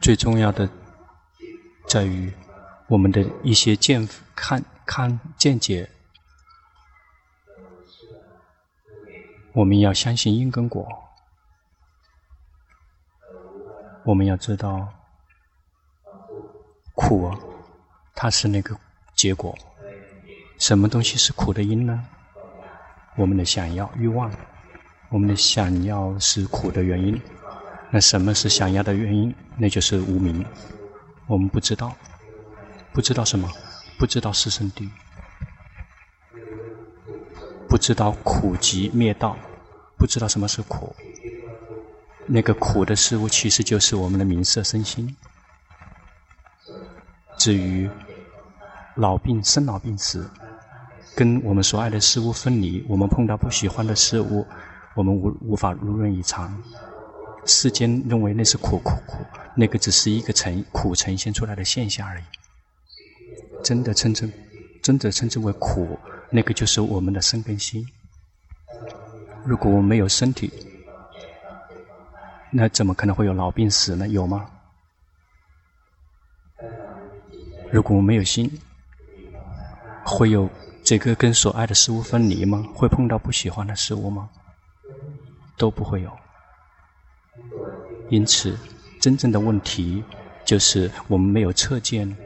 最重要的在于我们的一些见看看见解，我们要相信因跟果，我们要知道苦啊，它是那个结果。什么东西是苦的因呢？我们的想要欲望。我们的想要是苦的原因，那什么是想要的原因？那就是无明。我们不知道，不知道什么？不知道四圣谛，不知道苦集灭道，不知道什么是苦。那个苦的事物其实就是我们的名色身心。至于老病生老病死，跟我们所爱的事物分离，我们碰到不喜欢的事物。我们无无法如愿以偿，世间认为那是苦苦苦，那个只是一个呈苦呈现出来的现象而已。真的称之，真的称之为苦，那个就是我们的身跟心。如果我们没有身体，那怎么可能会有老病死呢？有吗？如果我们没有心，会有这个跟所爱的事物分离吗？会碰到不喜欢的事物吗？都不会有，因此，真正的问题就是我们没有彻见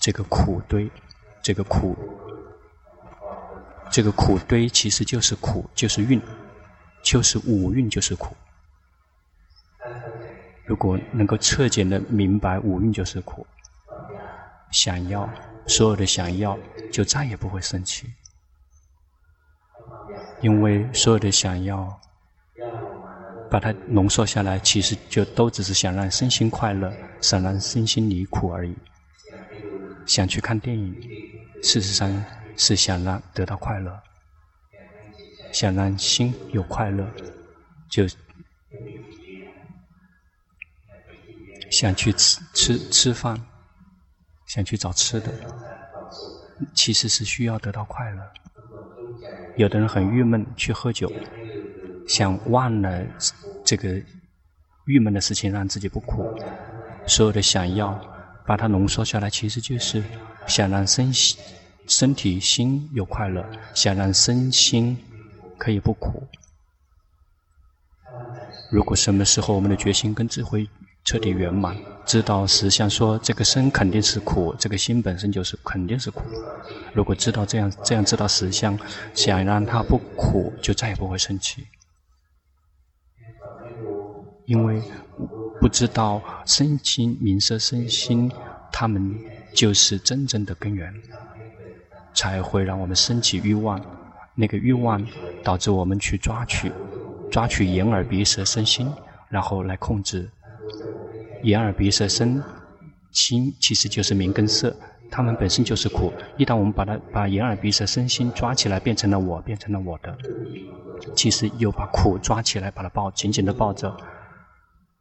这个苦堆，这个苦，这个苦堆其实就是苦，就是运，就是五运就是苦。如果能够彻见的明白五蕴就是苦，想要所有的想要就再也不会生气。因为所有的想要，把它浓缩下来，其实就都只是想让身心快乐，想让身心离苦而已。想去看电影，事实上是想让得到快乐，想让心有快乐，就想去吃吃吃饭，想去找吃的，其实是需要得到快乐。有的人很郁闷，去喝酒，想忘了这个郁闷的事情，让自己不苦。所有的想要把它浓缩下来，其实就是想让身心、身体、心有快乐，想让身心可以不苦。如果什么时候我们的决心跟智慧彻底圆满，知道实相说这个身肯定是苦，这个心本身就是肯定是苦。如果知道这样，这样知道实相，想让它不苦，就再也不会生气。因为不知道身心、名色、身心，他们就是真正的根源，才会让我们升起欲望。那个欲望导致我们去抓取，抓取眼耳鼻舌身心，然后来控制。眼耳鼻舌身心其实就是名跟色，它们本身就是苦。一旦我们把它把眼耳鼻舌身心抓起来，变成了我，变成了我的，其实又把苦抓起来，把它抱紧紧的抱着，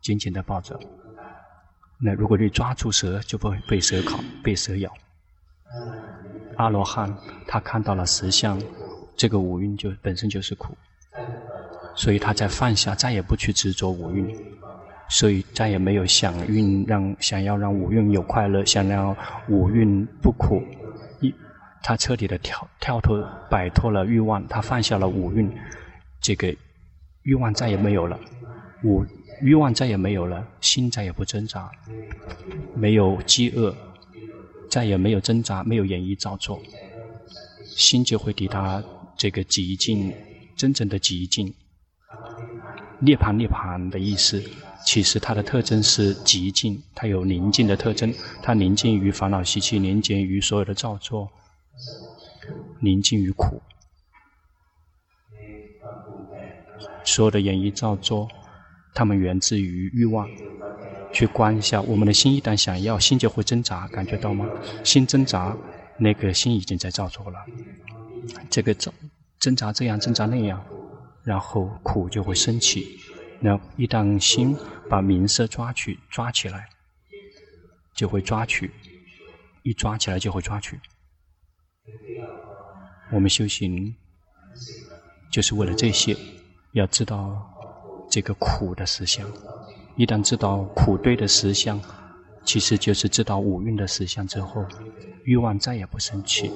紧紧的抱着。那如果你抓住蛇，就不会被蛇咬，被蛇咬。阿罗汉他看到了实相，这个五蕴就本身就是苦，所以他在放下，再也不去执着五蕴。所以再也没有想蕴让想要让五蕴有快乐，想让五蕴不苦，一他彻底的跳跳脱摆脱了欲望，他放下了五蕴，这个欲望再也没有了，五欲望再也没有了，心再也不挣扎，没有饥饿，再也没有挣扎，没有演绎造作，心就会抵达这个极境，真正的极境，涅槃涅槃的意思。其实它的特征是极静，它有宁静的特征，它宁静于烦恼习气，宁静于所有的造作，宁静于苦。所有的演绎造作，它们源自于欲望。去观一下，我们的心一旦想要，心就会挣扎，感觉到吗？心挣扎，那个心已经在造作了。这个挣挣扎这样，挣扎那样，然后苦就会升起。那一旦心把名色抓取、抓起来，就会抓取；一抓起来就会抓取。我们修行就是为了这些，要知道这个苦的实相，一旦知道苦堆的实相，其实就是知道五蕴的实相之后，欲望再也不生起，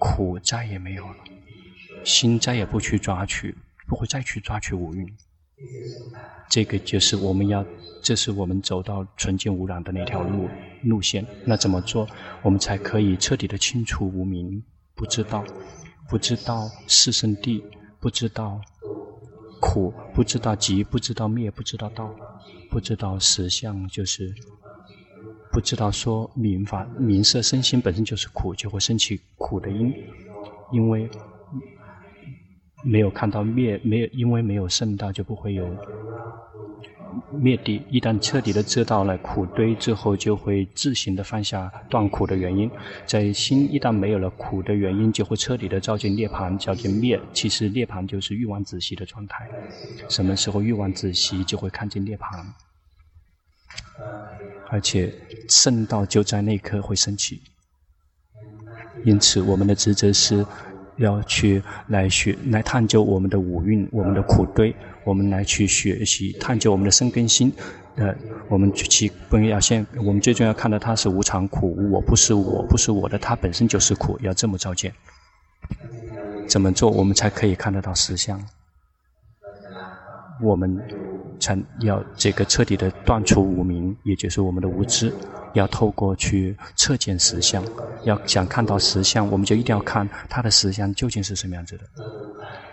苦再也没有了，心再也不去抓取，不会再去抓取五蕴。这个就是我们要，这是我们走到纯净无染的那条路路线。那怎么做，我们才可以彻底的清除无明？不知道，不知道四圣谛，不知道苦，不知道集，不知道灭，不知道道，不知道实相，就是不知道说名法名色身心本身就是苦，就会生起苦的因，因为。没有看到灭，没有，因为没有圣道，就不会有灭地。一旦彻底的知道了苦堆之后，就会自行的放下断苦的原因。在心一旦没有了苦的原因，就会彻底的照见涅槃，照见灭。其实涅槃就是欲望止息的状态。什么时候欲望止息，就会看见涅槃。而且圣道就在那一刻会升起。因此，我们的职责是。要去来学来探究我们的五蕴，我们的苦堆，我们来去学习探究我们的生根心。呃，我们去不要先，我们最重要看到它是无常苦，我不是我不是我的，它本身就是苦，要这么照见。怎么做，我们才可以看得到实相？我们才要这个彻底的断除无明，也就是我们的无知。要透过去测见实相，要想看到实相，我们就一定要看它的实相究竟是什么样子的。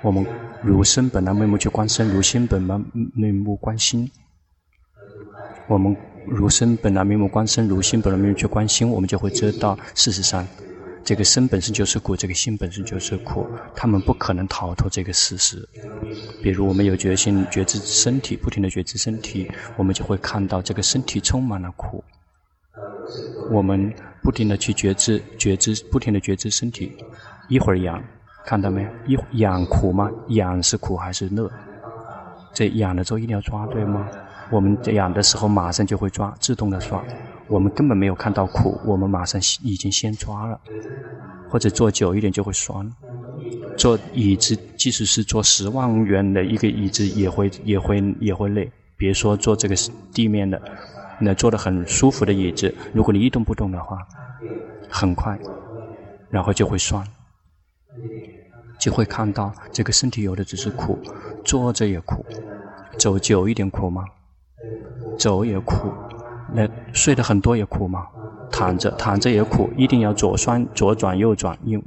我们如身本来面目去观身，如心本来面目观心。我们如身本来面目观身，如心本来面目去观心，我们就会知道，事实上，这个身本身就是苦，这个心本身就是苦，他们不可能逃脱这个事实。比如我们有决心觉知身体，不停地觉知身体，我们就会看到这个身体充满了苦。我们不停地去觉知，觉知，不停地觉知身体，一会儿痒，看到没有？一痒苦吗？痒是苦还是乐？这痒的时候一定要抓，对吗？我们痒的时候马上就会抓，自动的抓。我们根本没有看到苦，我们马上已经先抓了。或者坐久一点就会酸。坐椅子，即使是坐十万元的一个椅子，也会也会也会累。别说坐这个地面的。那坐得很舒服的椅子，如果你一动不动的话，很快，然后就会酸，就会看到这个身体有的只是苦，坐着也苦，走久一点苦吗？走也苦，那睡得很多也苦吗？躺着躺着也苦，一定要左酸左转右转，因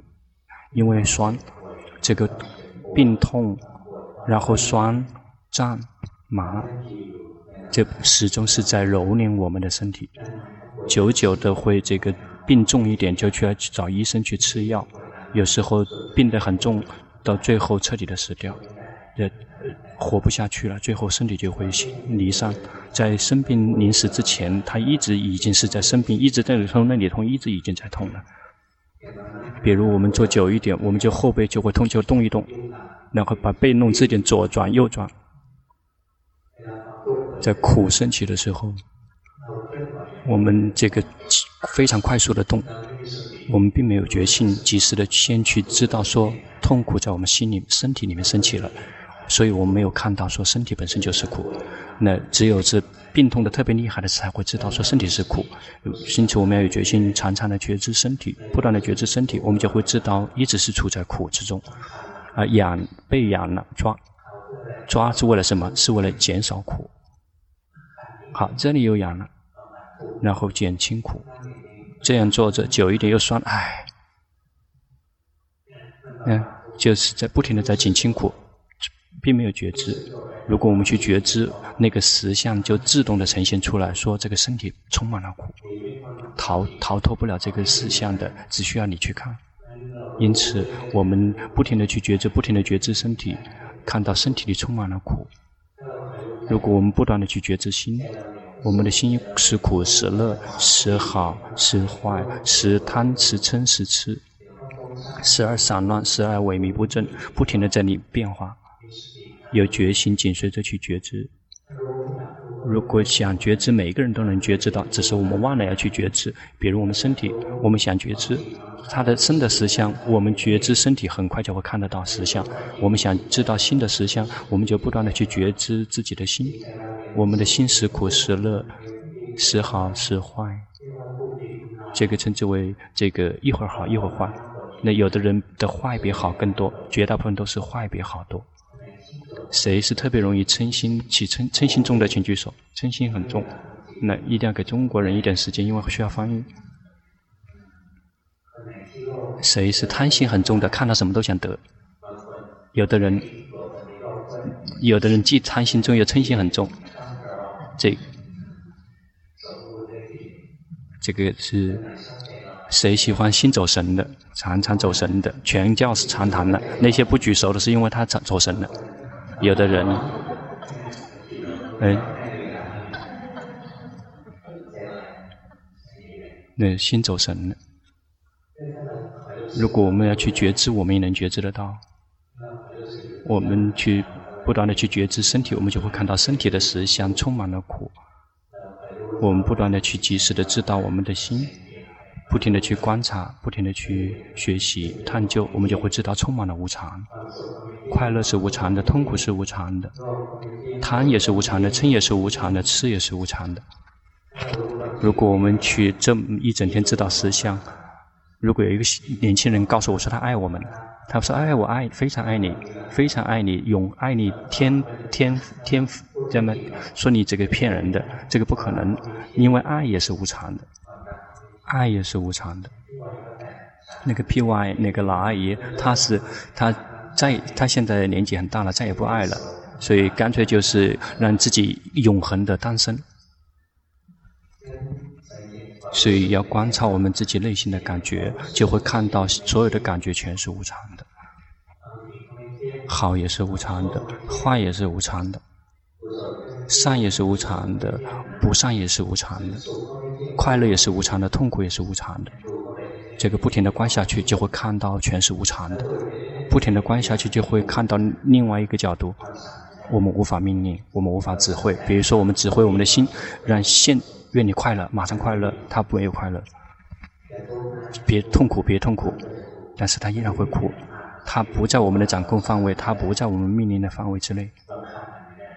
因为酸，这个病痛，然后酸胀麻。这始终是在蹂躏我们的身体，久久的会这个病重一点，就去要找医生去吃药。有时候病得很重，到最后彻底的死掉，也活不下去了，最后身体就会离散。在生病临死之前，他一直已经是在生病，一直在这里痛，那里痛，一直已经在痛了。比如我们坐久一点，我们就后背就会痛，就动一动，然后把背弄这点，左转右转。在苦升起的时候，我们这个非常快速的动，我们并没有决心及时的先去知道说痛苦在我们心里、身体里面升起了，所以我们没有看到说身体本身就是苦。那只有是病痛的特别厉害的时候才会知道说身体是苦。因此我们要有决心，常常的觉知身体，不断的觉知身体，我们就会知道一直是处在苦之中。啊，痒被痒了，抓抓是为了什么？是为了减少苦。好，这里又痒了，然后减轻苦，这样坐着久一点又酸，唉，嗯，就是在不停的在减轻苦，并没有觉知。如果我们去觉知，那个实相就自动的呈现出来，说这个身体充满了苦，逃逃脱不了这个实相的，只需要你去看。因此，我们不停的去觉知，不停的觉知身体，看到身体里充满了苦。如果我们不断的去觉知心，我们的心时苦时乐，时好时坏，时贪时嗔时痴，时而散乱，时而萎靡不振，不停的在里变化。有决心紧随着去觉知。如果想觉知，每一个人都能觉知到，只是我们忘了要去觉知。比如我们身体，我们想觉知。他的身的实相，我们觉知身体很快就会看得到实相。我们想知道心的实相，我们就不断的去觉知自己的心。我们的心时苦时乐，时好时坏，这个称之为这个一会儿好一会儿坏。那有的人的坏比好更多，绝大部分都是坏比好多。谁是特别容易嗔心起嗔嗔心重的，请举手。嗔心很重，那一定要给中国人一点时间，因为需要翻译。谁是贪心很重的，看到什么都想得。有的人，有的人既贪心重又嗔心很重。这，这个是谁喜欢心走神的，常常走神的，全教是常谈的。那些不举手的是因为他走走神了。有的人，哎，那心走神了。如果我们要去觉知，我们也能觉知得到。我们去不断的去觉知身体，我们就会看到身体的实相充满了苦。我们不断的去及时的知道我们的心，不停的去观察，不停的去学习探究，我们就会知道充满了无常。快乐是无常的，痛苦是无常的，贪也是无常的，嗔也是无常的，痴也是无常的。如果我们去这么一整天知道实相，如果有一个年轻人告诉我说他爱我们，他说爱我爱非常爱你，非常爱你，永爱你天天天这么说你这个骗人的，这个不可能，因为爱也是无常的，爱也是无常的。那个 P.Y. 那个老阿姨，她是她。再，她现在年纪很大了，再也不爱了，所以干脆就是让自己永恒的单身。所以要观察我们自己内心的感觉，就会看到所有的感觉全是无常的，好也是无常的，坏也是无常的，善也是无常的，不善也是无常的，快乐也是无常的，痛苦也是无常的。这个不停的观下去，就会看到全是无常的。不停的观下去，就会看到另外一个角度。我们无法命令，我们无法指挥。比如说，我们指挥我们的心，让现愿你快乐，马上快乐，他不没有快乐。别痛苦，别痛苦，但是他依然会苦。他不在我们的掌控范围，他不在我们命令的范围之内，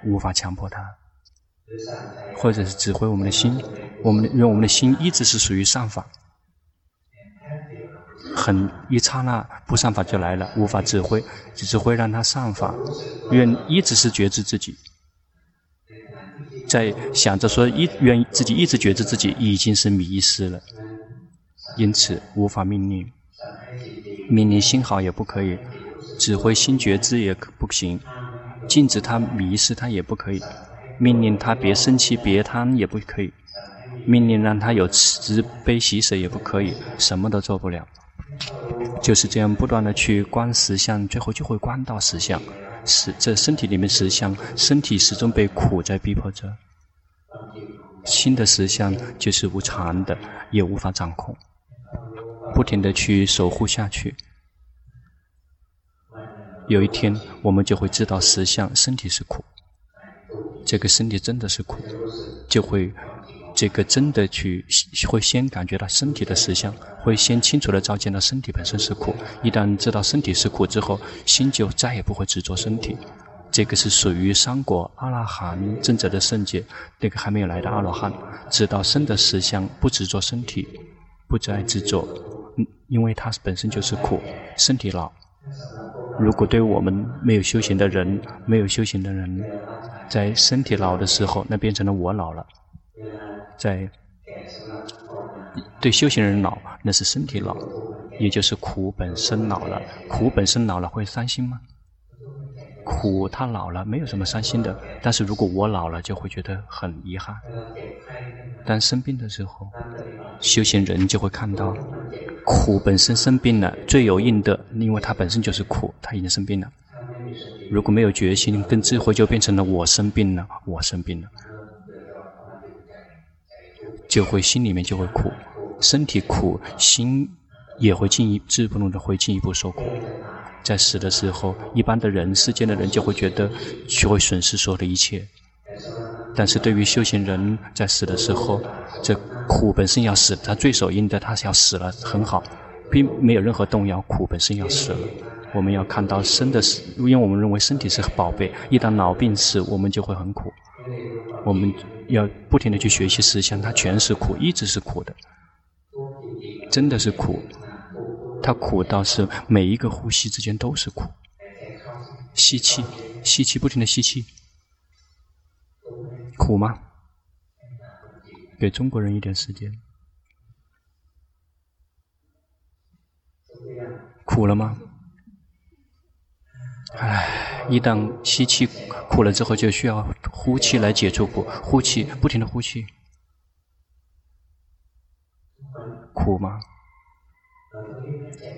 无法强迫他，或者是指挥我们的心。我们因为我们的心一直是属于善法。很一刹那，不善法就来了，无法指挥，只是会让他善法。愿一直是觉知自己，在想着说一愿自己一直觉知自己，已经是迷失了，因此无法命令，命令心好也不可以，指挥心觉知也不行，禁止他迷失他也不可以，命令他别生气别贪也不可以，命令让他有慈悲喜舍也不可以，什么都做不了。就是这样不断的去观实相，最后就会观到实相。是这身体里面实相，身体始终被苦在逼迫着。新的实相就是无常的，也无法掌控。不停的去守护下去，有一天我们就会知道实相，身体是苦。这个身体真的是苦，就会。这个真的去会先感觉到身体的实相，会先清楚地照见到身体本身是苦。一旦知道身体是苦之后，心就再也不会执着身体。这个是属于三果阿拉含正者的圣解。那个还没有来的阿罗汉，知道身的实相，不执着身体，不再执着，因为它本身就是苦，身体老。如果对我们没有修行的人，没有修行的人，在身体老的时候，那变成了我老了。在对修行人老，那是身体老，也就是苦本身老了。苦本身老了会伤心吗？苦他老了没有什么伤心的，但是如果我老了就会觉得很遗憾。当生病的时候，修行人就会看到苦本身生病了，罪有应得，因为他本身就是苦，他已经生病了。如果没有决心跟智慧，就变成了我生病了，我生病了。就会心里面就会苦，身体苦，心也会进一步不能的会进一步受苦。在死的时候，一般的人、世间的人就会觉得就会损失所有的一切。但是对于修行人，在死的时候，这苦本身要死，他罪首应得，他是要死了，很好，并没有任何动摇。苦本身要死了，我们要看到生的死，因为我们认为身体是宝贝，一旦老病死，我们就会很苦。我们要不停的去学习实相，它全是苦，一直是苦的，真的是苦。它苦到是每一个呼吸之间都是苦。吸气，吸气，不停的吸气，苦吗？给中国人一点时间。苦了吗？唉，一旦吸气苦了之后，就需要呼气来解除苦。呼气，不停的呼气，苦吗？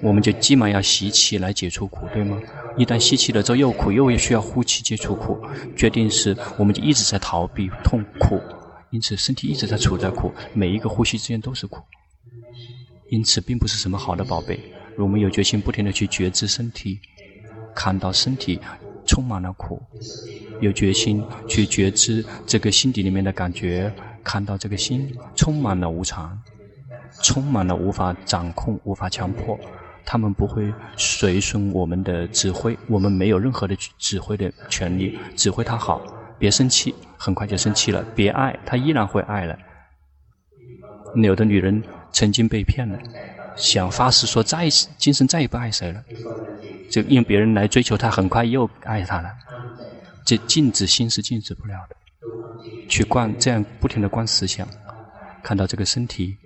我们就急忙要吸气来解除苦，对吗？一旦吸气了之后又苦，又需要呼气解除苦。决定是，我们就一直在逃避痛苦，因此身体一直在处在苦，每一个呼吸之间都是苦，因此并不是什么好的宝贝。我们有决心，不停地去觉知身体，看到身体充满了苦；有决心去觉知这个心底里面的感觉，看到这个心充满了无常，充满了无法掌控、无法强迫。他们不会随顺我们的指挥，我们没有任何的指挥的权利。指挥他好，别生气，很快就生气了；别爱，他依然会爱了。有的女人曾经被骗了。想发誓说再今生再也不爱谁了，就用别人来追求他，很快又爱他了。这禁止心是禁止不了的。去观这样不停地观思想，看到这个身体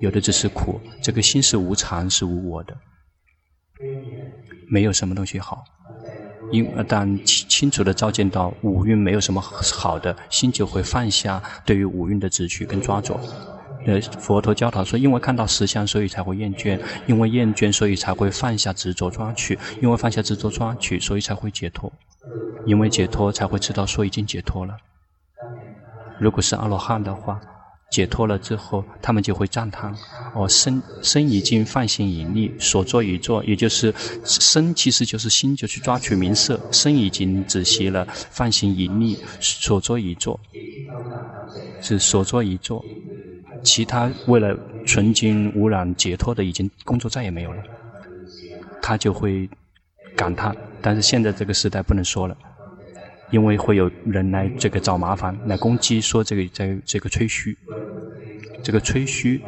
有的只是苦，这个心是无常是无我的，没有什么东西好。因但清清楚地照见到五蕴没有什么好的，心就会放下对于五蕴的执取跟抓着。呃，佛陀教导说，因为看到实相，所以才会厌倦；因为厌倦，所以才会放下执着抓取；因为放下执着抓取，所以才会解脱；因为解脱，才会知道说已经解脱了。如果是阿罗汉的话，解脱了之后，他们就会赞叹：哦，身身已经放心隐匿，所作已作，也就是身其实就是心，就去抓取名色；身已经止息了，放心隐匿，所作已作，是所作已作。其他为了纯净污染解脱的，已经工作再也没有了，他就会感叹。但是现在这个时代不能说了，因为会有人来这个找麻烦，来攻击，说这个在这个吹嘘，这个吹嘘，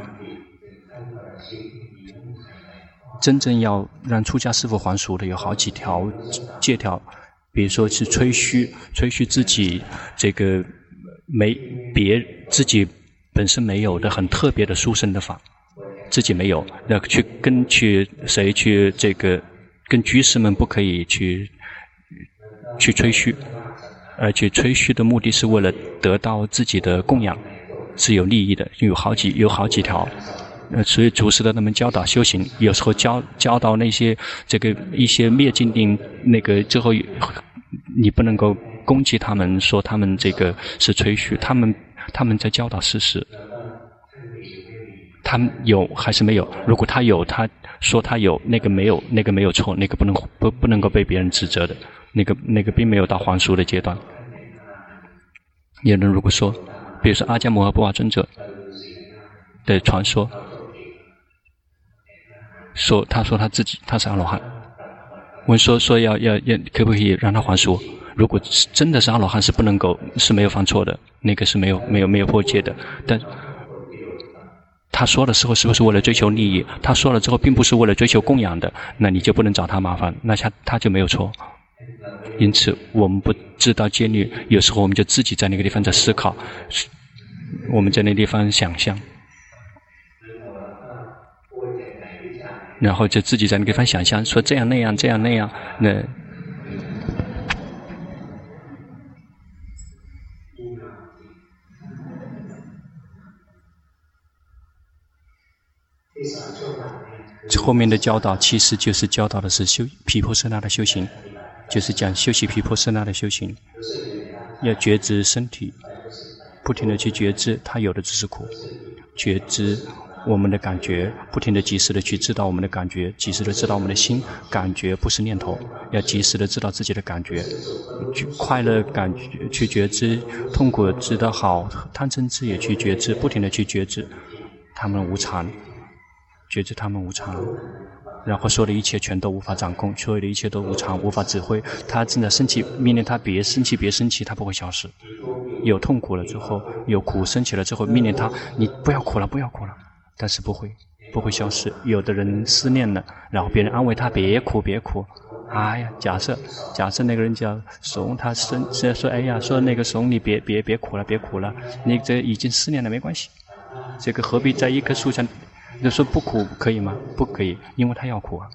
真正要让出家师父还俗的有好几条借条，比如说是吹嘘，吹嘘自己这个没别自己。本身没有的很特别的殊胜的法，自己没有，要去跟去谁去这个跟居士们不可以去去吹嘘，而且吹嘘的目的是为了得到自己的供养，是有利益的，有好几有好几条，呃，所以祖师的他们教导修行，有时候教教导那些这个一些灭尽定那个最后，你不能够攻击他们，说他们这个是吹嘘，他们。他们在教导事实，他们有还是没有？如果他有，他说他有，那个没有，那个没有错，那个不能不不能够被别人指责的，那个那个并没有到还俗的阶段。有人如果说，比如说阿迦摩诃波瓦尊者的传说，说他说他自己他是阿罗汉，问说说要要要可不可以让他还俗？如果是真的是阿罗汉，是不能够是没有犯错的，那个是没有没有没有破戒的。但他说的时候是不是为了追求利益？他说了之后，并不是为了追求供养的，那你就不能找他麻烦，那他他就没有错。因此，我们不知道戒律，有时候我们就自己在那个地方在思考，我们在那地方想象，然后就自己在那个地方想象，说这样那样这样那样那。后面的教导其实就是教导的是修毗婆舍那的修行，就是讲修习毗婆舍那的修行，要觉知身体，不停地去觉知，它有的只是苦，觉知我们的感觉，不停地及时的去知道我们的感觉，及时的知道我们的心感觉不是念头，要及时的知道自己的感觉，快乐感觉去觉知，痛苦知道好，贪嗔痴也去觉知，不停地去觉知，他们无常。觉知他们无常，然后所有的一切全都无法掌控，所有的一切都无常，无法指挥。他正在生气，命令他别生气，别生气，他不会消失。有痛苦了之后，有苦升起了之后，命令他，你不要哭了，不要哭了，但是不会，不会消失。有的人思念了，然后别人安慰他，别哭，别哭。哎呀，假设，假设那个人叫怂，他生，说，哎呀，说那个怂，你别别别哭了，别哭了，你这已经思念了，没关系。这个何必在一棵树上？就说不苦可以吗？不可以，因为他要苦啊，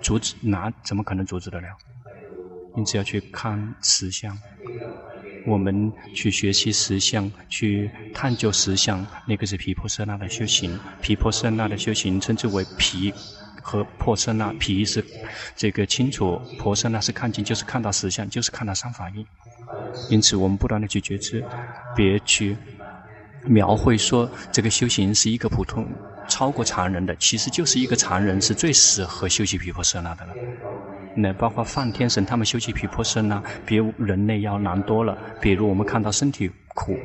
阻止哪怎么可能阻止得了？因此要去看实相，我们去学习实相，去探究实相，那个是皮婆舍那的修行。皮婆舍那的修行称之为皮和破舍那，皮是这个清楚，婆舍那是看清，就是看到实相，就是看到三法印。因此我们不断的去觉知，别去描绘说这个修行是一个普通。超过常人的，其实就是一个常人是最适合修习毗婆舍那的了。那包括梵天神他们修习毗婆舍那，比人类要难多了。比如我们看到身体苦，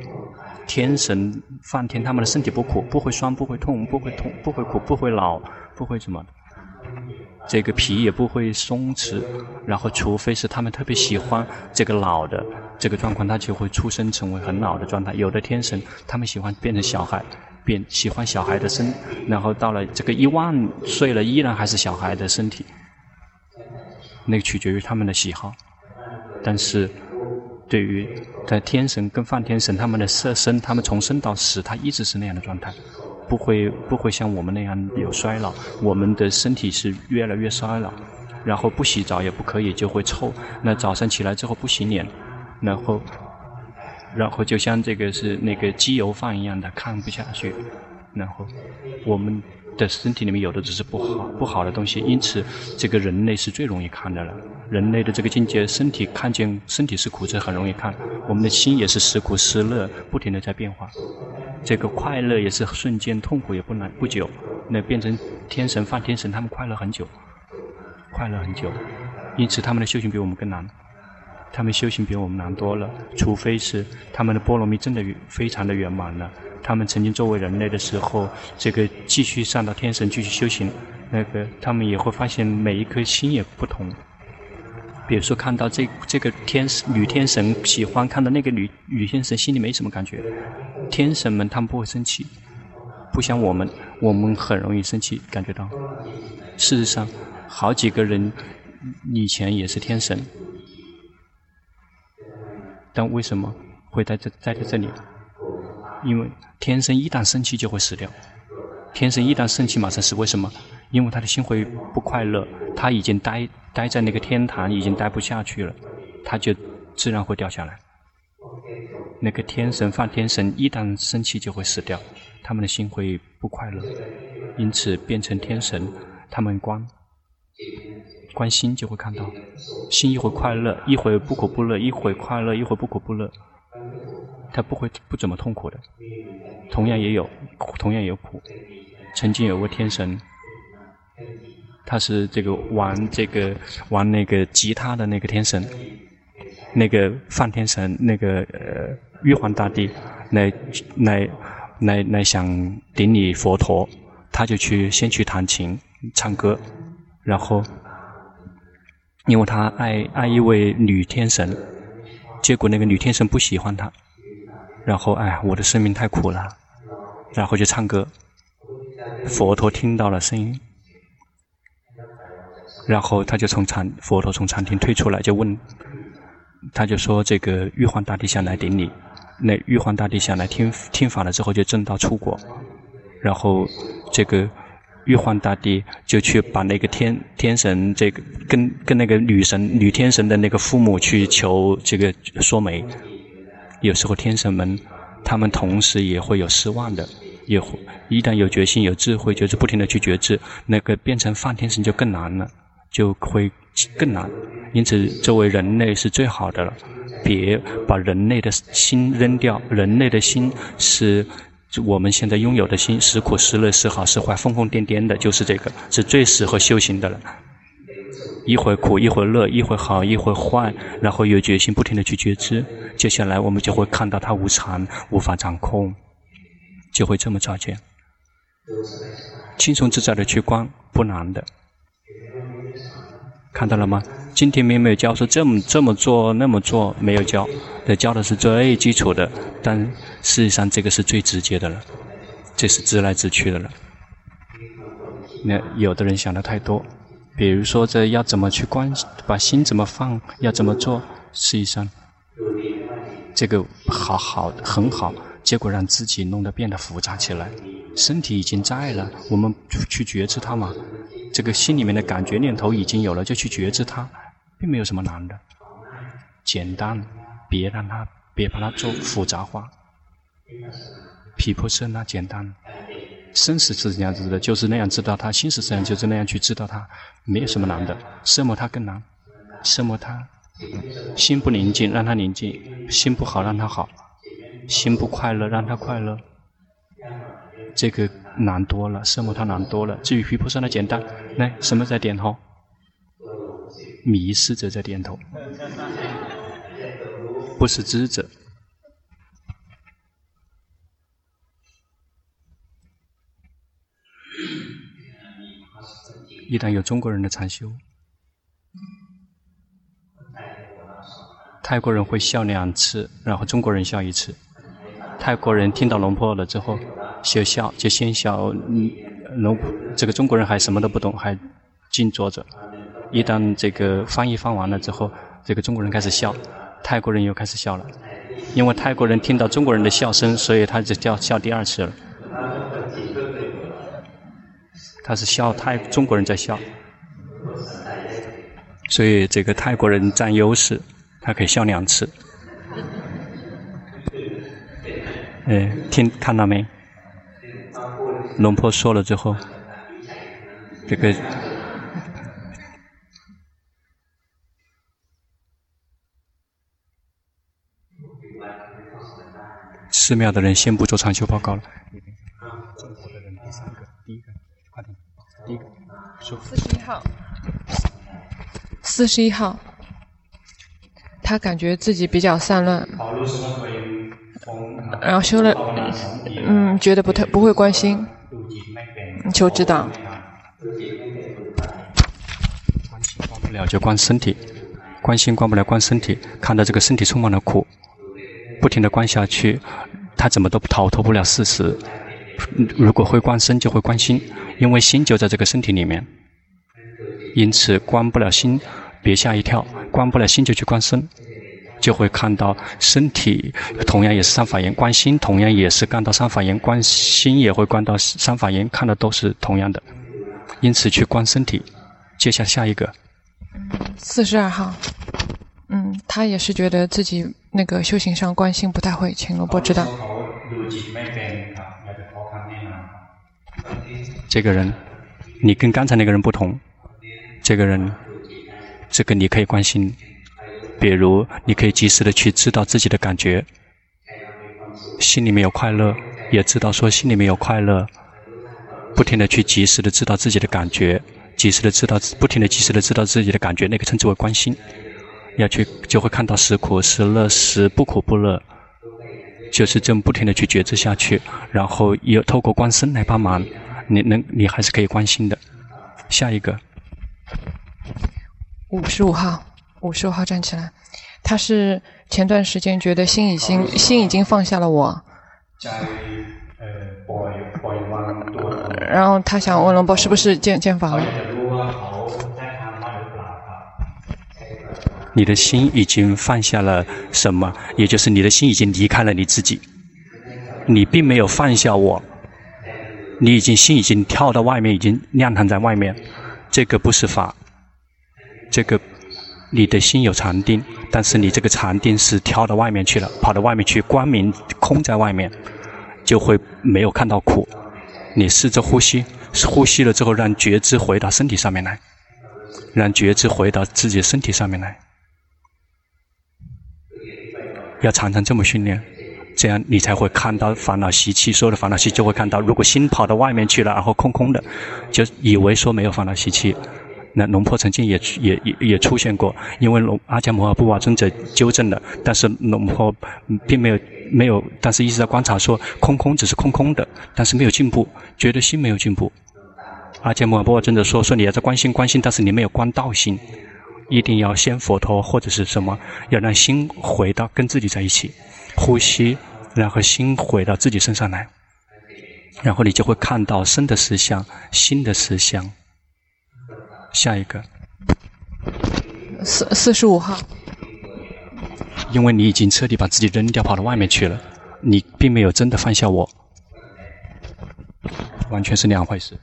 天神梵天他们的身体不苦，不会酸，不会痛，不会痛，不会苦，不会老，不会什么。这个皮也不会松弛，然后除非是他们特别喜欢这个老的这个状况，他就会出生成为很老的状态。有的天神他们喜欢变成小孩。变喜欢小孩的身，然后到了这个一万岁了，依然还是小孩的身体。那取决于他们的喜好，但是对于在天神跟梵天神他们的色身，他们从生到死，他一直是那样的状态，不会不会像我们那样有衰老。我们的身体是越来越衰老，然后不洗澡也不可以，就会臭。那早上起来之后不洗脸，然后。然后就像这个是那个机油饭一样的，看不下去。然后我们的身体里面有的只是不好不好的东西，因此这个人类是最容易看的了。人类的这个境界，身体看见身体是苦，这很容易看。我们的心也是时苦时乐，不停地在变化。这个快乐也是瞬间，痛苦也不难不久。那变成天神、梵天神，他们快乐很久，快乐很久，因此他们的修行比我们更难。他们修行比我们难多了，除非是他们的波罗蜜真的非常的圆满了。他们曾经作为人类的时候，这个继续上到天神继续修行，那个他们也会发现每一颗心也不同。比如说看到这这个天女天神喜欢看到那个女女天神，心里没什么感觉。天神们他们不会生气，不像我们，我们很容易生气，感觉到。事实上，好几个人以前也是天神。但为什么会在这在在这里？因为天神一旦生气就会死掉。天神一旦生气马上死，为什么？因为他的心会不快乐，他已经待待在那个天堂，已经待不下去了，他就自然会掉下来。那个天神、梵天神一旦生气就会死掉，他们的心会不快乐，因此变成天神，他们观。观心就会看到，心一会快乐，一会不苦不乐，一会快乐，一会不苦不乐，他不会不怎么痛苦的。同样也有，同样有苦。曾经有个天神，他是这个玩这个玩那个吉他的那个天神，那个梵天神，那个呃玉皇大帝来来来来想顶礼佛陀，他就去先去弹琴唱歌，然后。因为他爱爱一位女天神，结果那个女天神不喜欢他，然后哎，我的生命太苦了，然后就唱歌。佛陀听到了声音，然后他就从禅佛陀从禅厅退出来，就问，他就说这个玉皇大帝想来顶礼，那玉皇大帝想来听听法了之后就正道出国，然后这个。玉皇大帝就去把那个天天神这个跟跟那个女神女天神的那个父母去求这个说媒。有时候天神们他们同时也会有失望的，也会一旦有决心有智慧，就是不停的去觉知，那个变成梵天神就更难了，就会更难。因此，作为人类是最好的了，别把人类的心扔掉，人类的心是。我们现在拥有的心，时苦时乐，时好时坏，疯疯癫癫的，就是这个，是最适合修行的了。一会苦，一会乐，一会好，一会坏，然后有决心，不停的去觉知，接下来我们就会看到它无常，无法掌控，就会这么照见。轻松自在的去观，不难的，看到了吗？今天没有教说这么这么做那么做，没有教，这教的是最基础的，但事实上这个是最直接的了，这是直来直去的了。那有的人想的太多，比如说这要怎么去观，把心怎么放，要怎么做，实际上这个好好很好，结果让自己弄得变得复杂起来。身体已经在了，我们去觉知它嘛。这个心里面的感觉念头已经有了，就去觉知它，并没有什么难的，简单，别让它，别把它做复杂化。皮婆舍那简单，生死是这样子的，就是那样知道它；心死是这样，就是那样去知道它，没有什么难的。色魔他更难，色魔他心不宁静，让它宁静；心不好，让它好；心不快乐，让它快乐。这个难多了，色魔他难多了。至于毗婆舍那简单，来，什么在点头？迷失者在点头，不是知者。一旦有中国人的禅修，泰国人会笑两次，然后中国人笑一次。泰国人听到龙婆了之后。就笑，就先笑。嗯，龙这个中国人还什么都不懂，还静坐着。一旦这个翻译翻完了之后，这个中国人开始笑，泰国人又开始笑了。因为泰国人听到中国人的笑声，所以他就叫笑第二次了。他是笑泰中国人在笑，所以这个泰国人占优势，他可以笑两次。哎，听看到没？龙婆说了之后，这个寺庙的人先不做禅修报告了。中国的人第三个，第一个，快点，第一个，说。四十一号，四十一号，他感觉自己比较散乱，然后修了，嗯，觉得不太不会关心。求指导。关不了就关身体，关心关不了关身体，看到这个身体充满了苦，不停地关下去，他怎么都逃脱不了事实。如果会关身，就会关心，因为心就在这个身体里面。因此关不了心，别吓一跳，关不了心就去关身。就会看到身体同样也是三法印，观心同样也是看到三法印，观心也会观到三法印，看的都是同样的。因此去观身体。接下下一个，四十二号，嗯，他也是觉得自己那个修行上观心不太会，请罗波知道。这个人，你跟刚才那个人不同。这个人，这个你可以关心。比如，你可以及时的去知道自己的感觉，心里面有快乐，也知道说心里面有快乐，不停的去及时的知道自己的感觉，及时的知道，不停的及时的知道自己的感觉，那个称之为关心。要去就会看到时苦时乐时不苦不乐，就是这么不停的去觉知下去，然后也透过观身来帮忙，你能你还是可以关心的。下一个，五十五号。五十五号站起来，他是前段时间觉得心已经心已经放下了我，然后他想问龙波是不是见见法了？你的心已经放下了什么？也就是你的心已经离开了你自己，你并没有放下我，你已经心已经跳到外面，已经亮堂在外面，这个不是法，这个。你的心有禅定，但是你这个禅定是跳到外面去了，跑到外面去，光明空在外面，就会没有看到苦。你试着呼吸，呼吸了之后，让觉知回到身体上面来，让觉知回到自己身体上面来。要常常这么训练，这样你才会看到烦恼习气。所有的烦恼习就会看到，如果心跑到外面去了，然后空空的，就以为说没有烦恼习气。那龙婆曾经也也也也出现过，因为龙阿伽摩诃布瓦尊者纠正了，但是龙婆并没有没有，但是一直在观察说空空只是空空的，但是没有进步，觉得心没有进步，阿伽摩诃布瓦尊者说说你要在观心关心，但是你没有观道心，一定要先佛陀或者是什么，要让心回到跟自己在一起，呼吸，然后心回到自己身上来，然后你就会看到身的实相、心的实相。下一个，四四十五号，因为你已经彻底把自己扔掉，跑到外面去了，你并没有真的放下我，完全是两回事。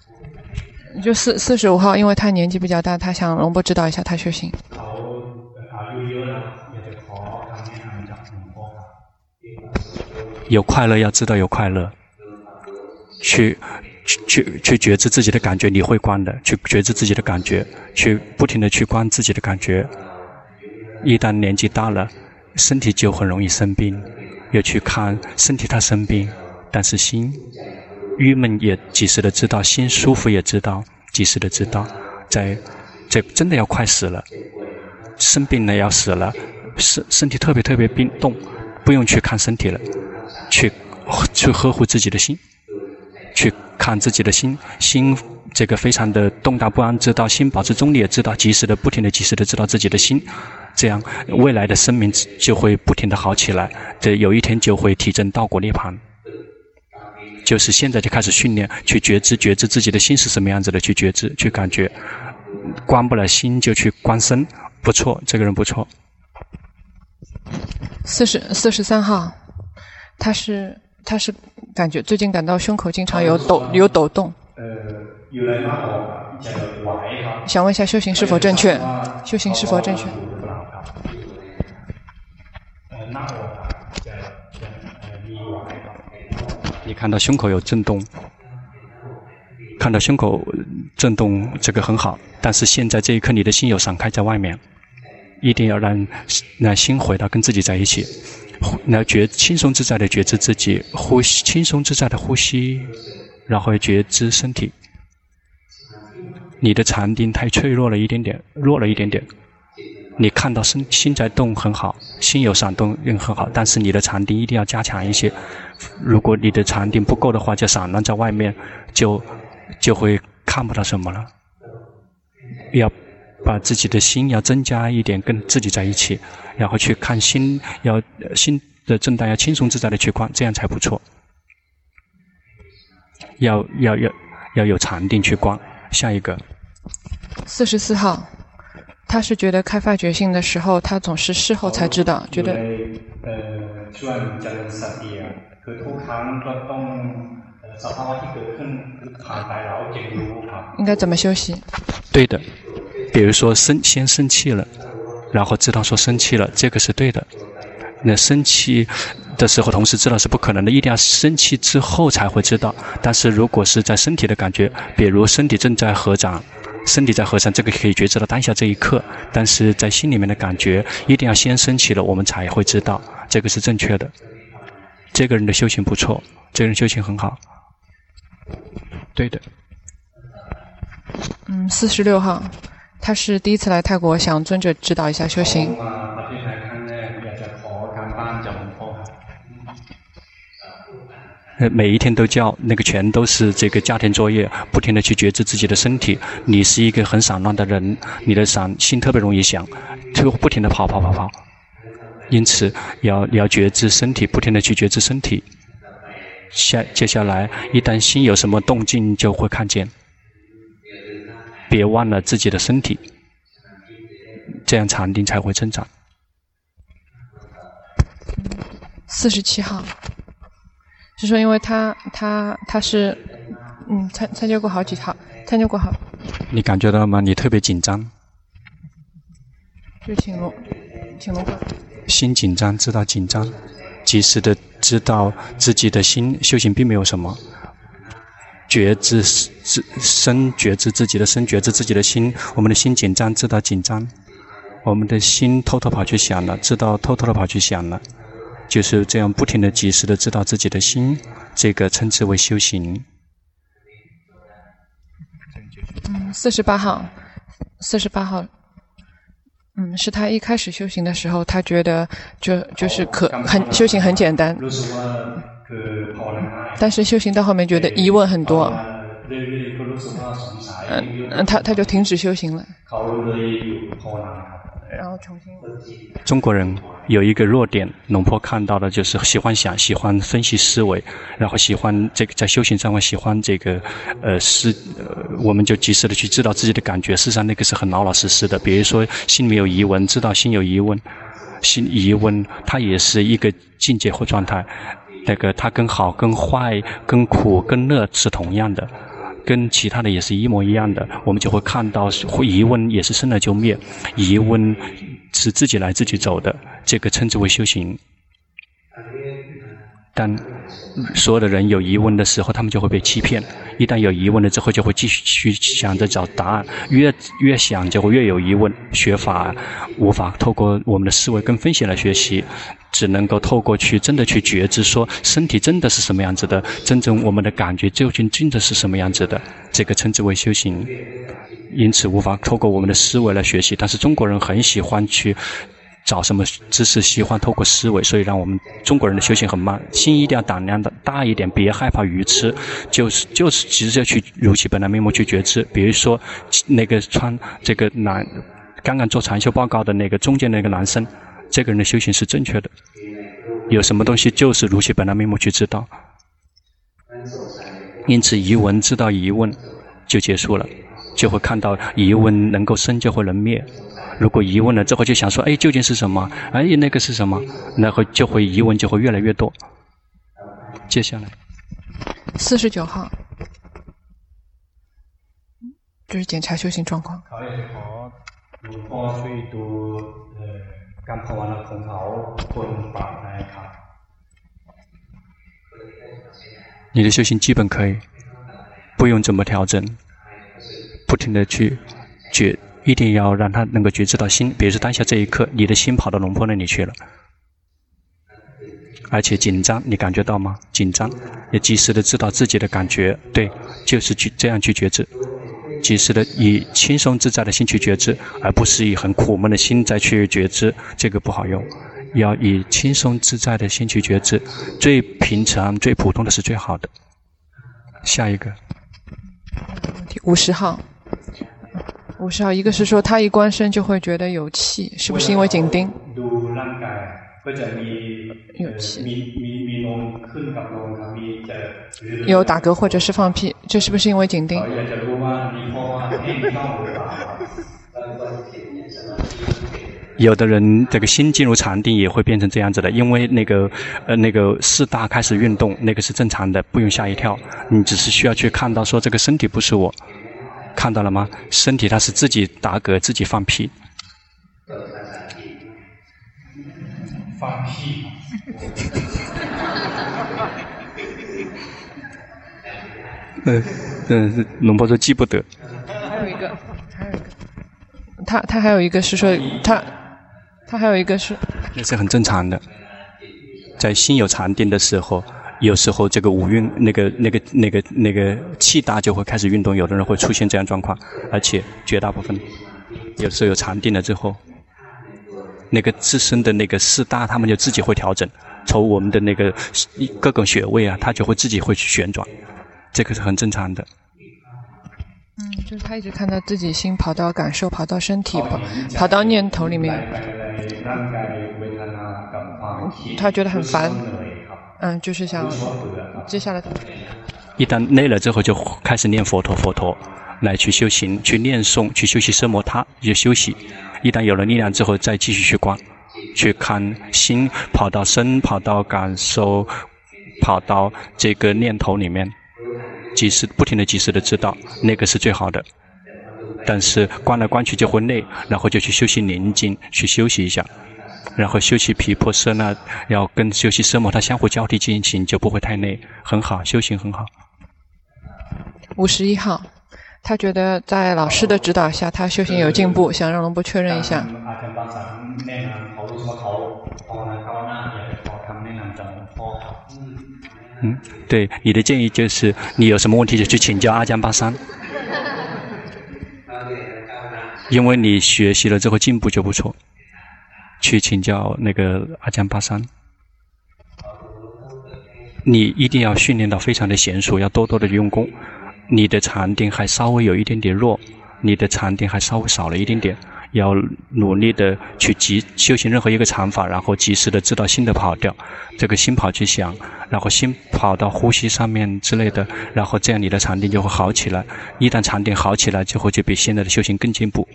就四四十五号，因为他年纪比较大，他想龙波指导一下他修行。有快乐要知道有快乐，去去去觉知自己的感觉，你会观的。去觉知自己的感觉，去不停的去观自己的感觉。一旦年纪大了，身体就很容易生病，要去看身体它生病，但是心。郁闷也及时的知道，心舒服也知道，及时的知道，在这真的要快死了，生病了要死了，身身体特别特别冰冻，不用去看身体了，去去呵护自己的心，去看自己的心，心这个非常的动荡不安，知道心保持中立也知道，及时的不停的及时的知道自己的心，这样未来的生命就会不停的好起来，这有一天就会体证道果涅槃。就是现在就开始训练，去觉知觉知自己的心是什么样子的，去觉知去感觉，关不了心就去关身，不错，这个人不错。四十四十三号，他是他是感觉最近感到胸口经常有抖有抖动。呃，想问一下修行是否正确？修行是否正确？你看到胸口有震动，看到胸口震动，这个很好。但是现在这一刻，你的心有散开在外面，一定要让让心回到跟自己在一起，那觉轻松自在的觉知自己，呼吸轻松自在的呼吸，然后觉知身体。你的禅定太脆弱了一点点，弱了一点点。你看到身心在动很好，心有闪动也很好，但是你的禅定一定要加强一些。如果你的禅定不够的话，就散乱在外面，就就会看不到什么了。要把自己的心要增加一点，跟自己在一起，然后去看心，要心的震荡要轻松自在的去观，这样才不错。要要要要有禅定去观。下一个，四十四号。他是觉得开发觉性的时候，他总是事后才知道，觉得。应该怎么休息？对的，比如说生先生气了，然后知道说生气了，这个是对的。那生气的时候，同时知道是不可能的，一定要生气之后才会知道。但是如果是在身体的感觉，比如身体正在合掌。身体在合掌，这个可以觉知到当下这一刻，但是在心里面的感觉一定要先升起了，我们才会知道这个是正确的。这个人的修行不错，这个人修行很好。对的。嗯，四十六号，他是第一次来泰国，想尊者指导一下修行。每一天都叫那个全都是这个家庭作业，不停地去觉知自己的身体。你是一个很散乱的人，你的散心特别容易想，就不停地跑跑跑跑。因此要要觉知身体，不停地去觉知身体。下接下来，一旦心有什么动静，就会看见。别忘了自己的身体，这样禅定才会增长。四十七号。是说，因为他他他是，嗯，参参加过好几套，参加过好。你感觉到了吗？你特别紧张。就请龙，请龙。心紧张，知道紧张，及时的知道自己的心修行并没有什么。觉知自身，觉知自己的身，觉知自己的心。我们的心紧张，知道紧张。我们的心偷偷跑去想了，知道偷偷的跑去想了。就是这样不停的、及时的知道自己的心，这个称之为修行。嗯，四十八号，四十八号，嗯，是他一开始修行的时候，他觉得就就是可很修行很简单，但是修行到后面觉得疑问很多。嗯嗯，他他就停止修行了。然后重新。中国人有一个弱点，龙坡看到的就是喜欢想、喜欢分析思维，然后喜欢这个在修行上面喜欢这个呃是呃，我们就及时的去知道自己的感觉，事实上那个是很老老实实的。比如说心里面有疑问，知道心有疑问，心疑问它也是一个境界或状态。那个它跟好、跟坏、跟苦、跟乐是同样的。跟其他的也是一模一样的，我们就会看到疑问也是生了就灭，疑问是自己来自己走的，这个称之为修行。但所有的人有疑问的时候，他们就会被欺骗。一旦有疑问了之后，就会继续去想着找答案，越越想就会越有疑问。学法无法透过我们的思维跟分析来学习，只能够透过去真的去觉知，说身体真的是什么样子的，真正我们的感觉究竟真的是什么样子的，这个称之为修行。因此无法透过我们的思维来学习，但是中国人很喜欢去。找什么知识？喜欢透过思维，所以让我们中国人的修行很慢。心一定要胆量的大一点，别害怕愚痴，就是就是，直接去如其本来面目去觉知。比如说，那个穿这个男，刚刚做禅修报告的那个中间那个男生，这个人的修行是正确的。有什么东西就是如其本来面目去知道。因此，疑问知道疑问就结束了，就会看到疑问能够生就会能灭。如果疑问了之后就想说，哎，究竟是什么？哎，那个是什么？然后就会疑问就会越来越多。接下来，四十九号，就是检查修行状况。你的修行基本可以，不用怎么调整，不停的去觉。一定要让他能够觉知到心，比如说当下这一刻，你的心跑到龙坡那里去了，而且紧张，你感觉到吗？紧张，也及时的知道自己的感觉，对，就是去这样去觉知，及时的以轻松自在的心去觉知，而不是以很苦闷的心再去觉知，这个不好用，要以轻松自在的心去觉知，最平常、最普通的是最好的。下一个，五十号。五十号，一个是说他一关身就会觉得有气，是不是因为紧盯？有气。有打嗝或者是放屁，这是不是因为紧盯？有的人这个心进入禅定也会变成这样子的，因为那个呃那个四大开始运动，那个是正常的，不用吓一跳。你只是需要去看到说这个身体不是我。看到了吗？身体它是自己打嗝、自己放屁。放屁。嗯嗯，龙婆说记不得。还有一个，还有一个，他他还有一个是说他他还有一个是。那是很正常的，在心有禅定的时候。有时候这个五运那个那个那个那个气大就会开始运动，有的人会出现这样状况，而且绝大部分有时候有禅定了之后，那个自身的那个四大他们就自己会调整，从我们的那个各个穴位啊，它就会自己会去旋转，这个是很正常的。嗯，就是他一直看到自己心跑到感受，跑到身体，跑跑到念头里面，他觉得很烦。嗯，就是想接下来。一旦累了之后，就开始念佛陀，佛陀来去修行，去念诵，去休息奢摩他，就休息。一旦有了力量之后，再继续去观，去看心跑到身，跑到感受，跑到这个念头里面，及时不停的及时的知道，那个是最好的。但是观来观去就会累，然后就去休息宁静，去休息一下。然后修习毗婆舍那，要跟修习奢摩他相互交替进行，就不会太累，很好，修行很好。五十一号，他觉得在老师的指导下，他修行有进步，想让龙波确认一下。嗯，对，你的建议就是，你有什么问题就去请教阿江巴桑，因为你学习了之后进步就不错。去请教那个阿江巴桑，你一定要训练到非常的娴熟，要多多的用功，你的禅定还稍微有一点点弱，你的禅定还稍微少了一点点，要努力的去及修行任何一个禅法，然后及时的知道心的跑掉，这个心跑去想，然后心跑到呼吸上面之类的，然后这样你的禅定就会好起来。一旦禅定好起来，就会就比现在的修行更进步。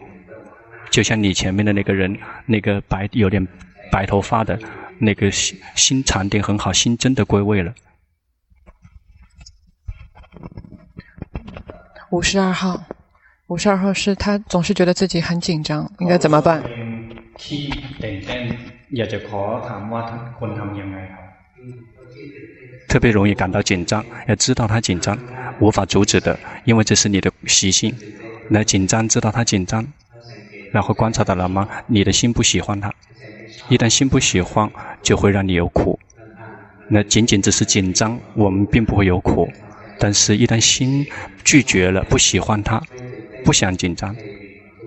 就像你前面的那个人，那个白有点白头发的那个心心禅定很好，心真的归位了。五十二号，五十二号是他总是觉得自己很紧张，应该怎么办？特别容易感到紧张，要知道他紧张，无法阻止的，因为这是你的习性。那紧张，知道他紧张，然后观察到了吗？你的心不喜欢他，一旦心不喜欢，就会让你有苦。那仅仅只是紧张，我们并不会有苦。但是，一旦心拒绝了，不喜欢它，不想紧张，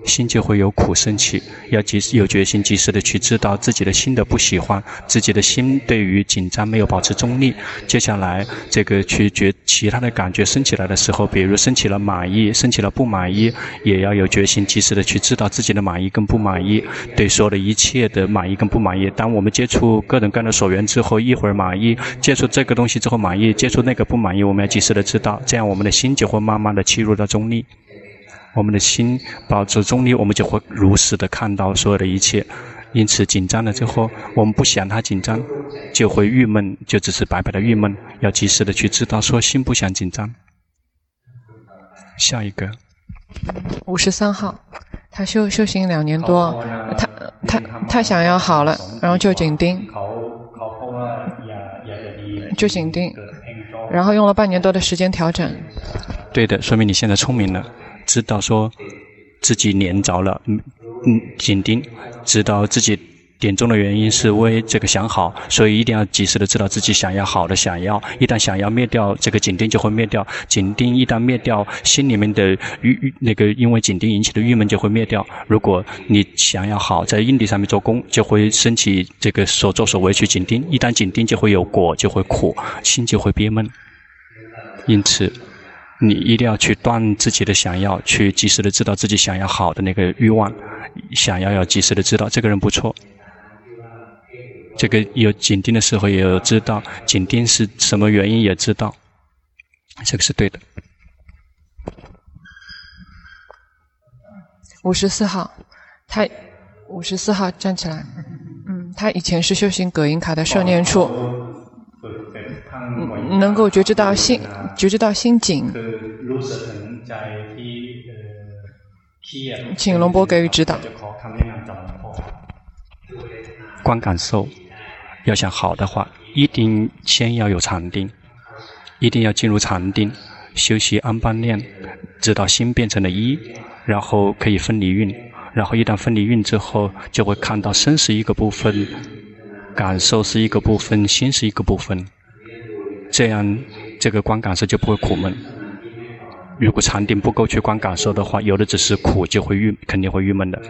心就会有苦生起。要及时有决心，及时的去知道自己的心的不喜欢，自己的心对于紧张没有保持中立。接下来，这个去觉其他的感觉升起来的时候，比如升起了满意，升起了不满意，也要有决心，及时的去知道自己的满意跟不满意，对所有的一切的满意跟不满意。当我们接触各种各样的所缘之后，一会儿满意，接触这个东西之后满意，接触那个不满意，我们要及时的知道，这样我们的心就会慢慢的切入到中立。我们的心保持中立，我们就会如实的看到所有的一切。因此，紧张了之后，我们不想他紧张，就会郁闷，就只是白白的郁闷。要及时的去知道，说心不想紧张。下一个，五十三号，他修修行两年多，他他他想要好了，然后就紧盯，就紧盯，然后用了半年多的时间调整。对的，说明你现在聪明了。知道说自己黏着了，嗯嗯，紧盯，知道自己点中的原因是为这个想好，所以一定要及时的知道自己想要好的想要，一旦想要灭掉这个紧盯就会灭掉，紧盯一旦灭掉，心里面的郁郁那个因为紧盯引起的郁闷就会灭掉。如果你想要好，在因地上面做功，就会升起这个所作所为去紧盯，一旦紧盯就会有果，就会苦，心就会憋闷，因此。你一定要去断自己的想要，去及时的知道自己想要好的那个欲望，想要要及时的知道这个人不错。这个有紧盯的时候也有知道紧盯是什么原因也知道，这个是对的。五十四号，他五十四号站起来，嗯，他以前是修行葛音卡的受念处。能够觉知到心，觉知到心境。请龙波给予指导。观感受，要想好的话，一定先要有禅定，一定要进入禅定，修习安般念，直到心变成了一，然后可以分离运，然后一旦分离运之后，就会看到身是一个部分，感受是一个部分，心是一个部分。这样，这个观感受就不会苦闷。如果禅定不够去观感受的话，有的只是苦，就会郁，肯定会郁闷的。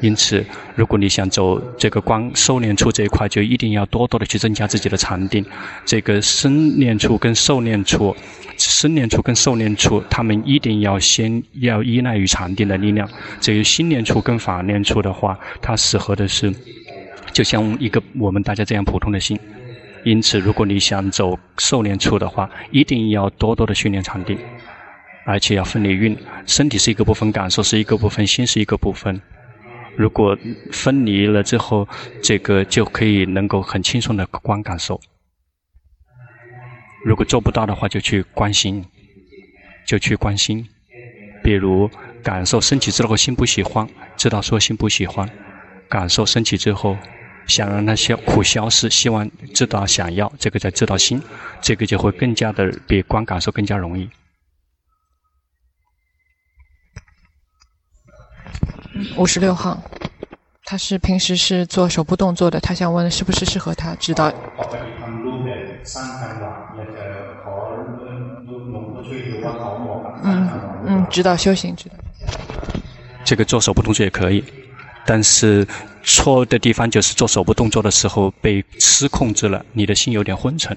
因此，如果你想走这个观受念处这一块，就一定要多多的去增加自己的禅定。这个生念处跟受念处，生念处跟受念处，他们一定要先要依赖于禅定的力量。至于心念处跟法念处的话，它适合的是，就像一个我们大家这样普通的心。因此，如果你想走受念处的话，一定要多多的训练场地，而且要分离运。身体是一个部分，感受是一个部分，心是一个部分。如果分离了之后，这个就可以能够很轻松的观感受。如果做不到的话，就去观心，就去观心。比如感受升起之后，心不喜欢，知道说心不喜欢，感受升起之后。想让那些苦消失，希望知道想要这个才知道心，这个就会更加的比观感受更加容易。五十六号，他是平时是做手部动作的，他想问是不是适合他指导。嗯嗯，指导修行，指导。这个做手部动作也可以。但是错的地方就是做手部动作的时候被失控制了，你的心有点昏沉，